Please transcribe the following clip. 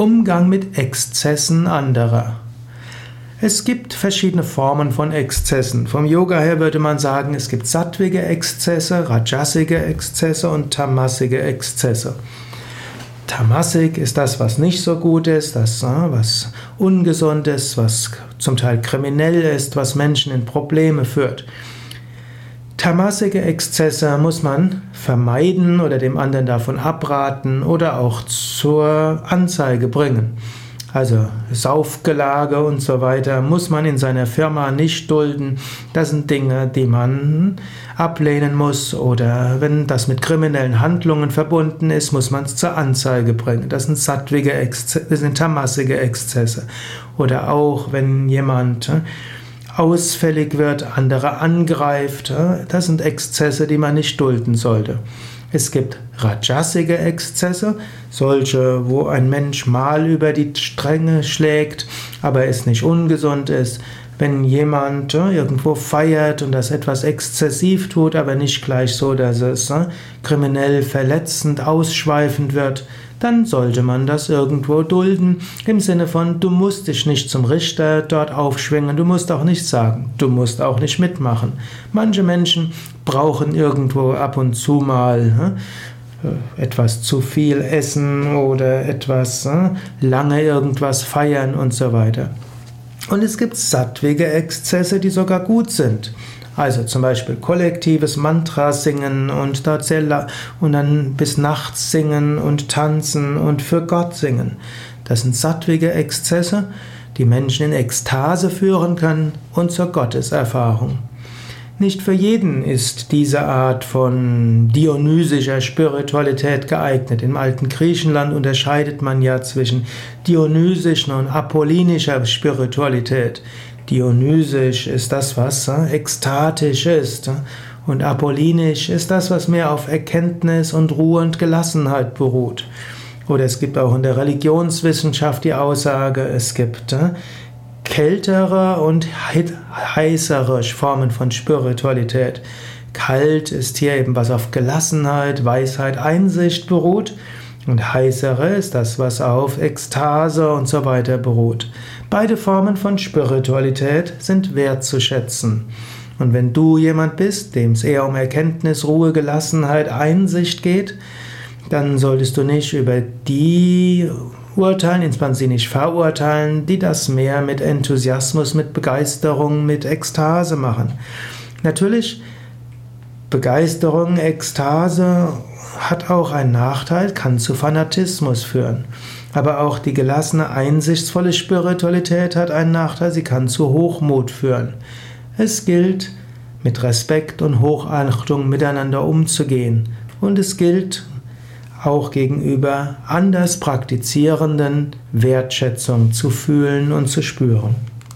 Umgang mit Exzessen anderer. Es gibt verschiedene Formen von Exzessen. Vom Yoga her würde man sagen, es gibt sattwige Exzesse, rajasige Exzesse und tamasige Exzesse. Tamasik ist das, was nicht so gut ist, das, was ungesund ist, was zum Teil kriminell ist, was Menschen in Probleme führt. Tamasige Exzesse muss man vermeiden oder dem anderen davon abraten oder auch zur Anzeige bringen. Also Saufgelage und so weiter muss man in seiner Firma nicht dulden. Das sind Dinge, die man ablehnen muss oder wenn das mit kriminellen Handlungen verbunden ist, muss man es zur Anzeige bringen. Das sind sattwige Exzesse, das sind tamasige Exzesse. Oder auch wenn jemand ausfällig wird, andere angreift. Das sind Exzesse, die man nicht dulden sollte. Es gibt rajasige Exzesse, solche, wo ein Mensch mal über die Stränge schlägt, aber es nicht ungesund ist. Wenn jemand irgendwo feiert und das etwas exzessiv tut, aber nicht gleich so, dass es kriminell verletzend, ausschweifend wird, dann sollte man das irgendwo dulden, im Sinne von, du musst dich nicht zum Richter dort aufschwingen, du musst auch nicht sagen, du musst auch nicht mitmachen. Manche Menschen brauchen irgendwo ab und zu mal äh, etwas zu viel essen oder etwas äh, lange irgendwas feiern und so weiter. Und es gibt sattwige Exzesse, die sogar gut sind. Also zum Beispiel kollektives Mantra singen und und dann bis nachts singen und tanzen und für Gott singen. Das sind sattwige Exzesse, die Menschen in Ekstase führen können und zur Gotteserfahrung. Nicht für jeden ist diese Art von dionysischer Spiritualität geeignet. Im alten Griechenland unterscheidet man ja zwischen dionysischer und apollinischer Spiritualität. Dionysisch ist das, was äh, ekstatisch ist. Äh, und apollinisch ist das, was mehr auf Erkenntnis und Ruhe und Gelassenheit beruht. Oder es gibt auch in der Religionswissenschaft die Aussage, es gibt äh, kältere und heißere Formen von Spiritualität. Kalt ist hier eben was auf Gelassenheit, Weisheit, Einsicht beruht. Und heißere ist das, was auf Ekstase und so weiter beruht. Beide Formen von Spiritualität sind wertzuschätzen. Und wenn du jemand bist, dem es eher um Erkenntnis, Ruhe, Gelassenheit, Einsicht geht, dann solltest du nicht über die urteilen, insbesondere sie nicht verurteilen, die das mehr mit Enthusiasmus, mit Begeisterung, mit Ekstase machen. Natürlich, Begeisterung, Ekstase hat auch einen Nachteil, kann zu Fanatismus führen. Aber auch die gelassene, einsichtsvolle Spiritualität hat einen Nachteil, sie kann zu Hochmut führen. Es gilt, mit Respekt und Hochachtung miteinander umzugehen. Und es gilt auch gegenüber anders Praktizierenden Wertschätzung zu fühlen und zu spüren.